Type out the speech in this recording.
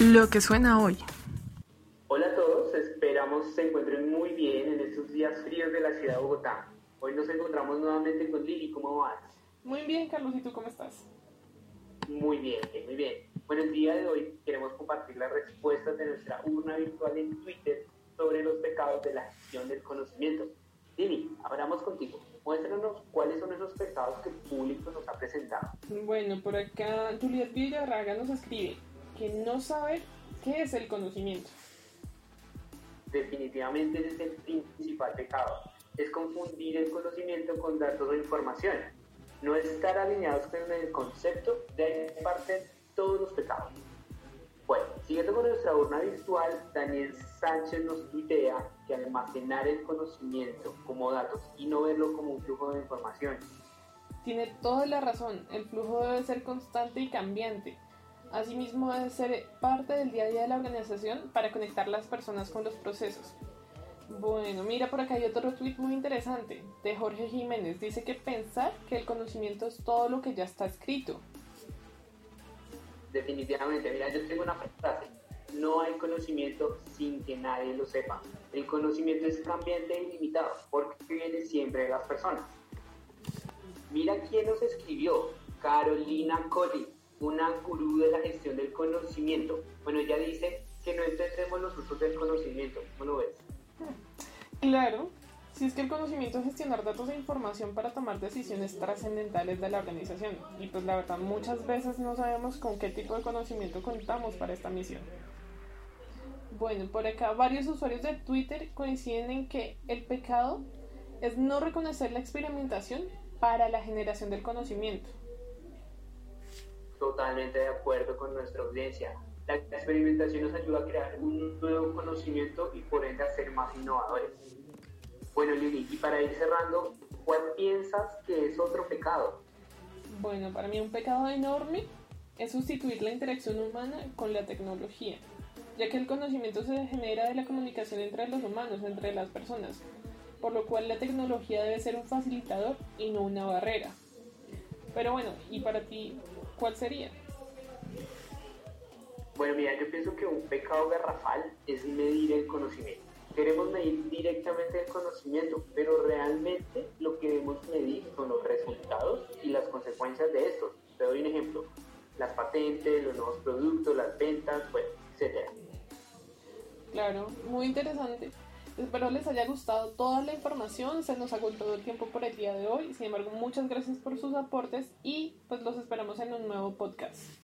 Lo que suena hoy. Hola a todos, esperamos se encuentren muy bien en estos días fríos de la ciudad de Bogotá. Hoy nos encontramos nuevamente con Lili, ¿cómo vas? Muy bien, Carlos, ¿y tú cómo estás? Muy bien, muy bien. Bueno, el día de hoy queremos compartir las respuestas de nuestra urna virtual en Twitter sobre los pecados de la gestión del conocimiento. Lili, hablamos contigo. Muéstranos cuáles son esos pecados que el público nos ha presentado. Bueno, por acá Juliet Villarraga nos escribe que no sabe qué es el conocimiento. Definitivamente ese es el principal pecado. Es confundir el conocimiento con datos o información. No estar alineados con el concepto de parte todos los pecados. Bueno, siguiendo con nuestra urna virtual, Daniel Sánchez nos tuitea que almacenar el conocimiento como datos y no verlo como un flujo de información. Tiene toda la razón, el flujo debe ser constante y cambiante. Asimismo, debe ser parte del día a día de la organización para conectar las personas con los procesos. Bueno, mira por acá hay otro tweet muy interesante de Jorge Jiménez. Dice que pensar que el conocimiento es todo lo que ya está escrito. Definitivamente, mira, yo tengo una frase. No hay conocimiento sin que nadie lo sepa. El conocimiento es cambiante e ilimitado porque viene siempre de las personas. Mira quién nos escribió. Carolina Collins una gurú de la gestión del conocimiento. Bueno, ella dice que no entendemos los usos del conocimiento. ¿Cómo lo ves? Claro, si es que el conocimiento es gestionar datos e información para tomar decisiones trascendentales de la organización. Y pues la verdad, muchas veces no sabemos con qué tipo de conocimiento contamos para esta misión. Bueno, por acá varios usuarios de Twitter coinciden en que el pecado es no reconocer la experimentación para la generación del conocimiento totalmente de acuerdo con nuestra audiencia. La experimentación nos ayuda a crear un nuevo conocimiento y por ende a ser más innovadores. Bueno, Lili, y para ir cerrando, ¿cuál piensas que es otro pecado? Bueno, para mí un pecado enorme es sustituir la interacción humana con la tecnología, ya que el conocimiento se genera de la comunicación entre los humanos, entre las personas, por lo cual la tecnología debe ser un facilitador y no una barrera. Pero bueno, ¿y para ti ¿cuál sería? Bueno, mira, yo pienso que un pecado garrafal es medir el conocimiento. Queremos medir directamente el conocimiento, pero realmente lo que debemos medir son los resultados y las consecuencias de estos. Te doy un ejemplo. Las patentes, los nuevos productos, las ventas, bueno, etc. Claro, muy interesante. Espero les haya gustado toda la información. Se nos agotó el tiempo por el día de hoy. Sin embargo, muchas gracias por sus aportes y pues los esperamos podcast.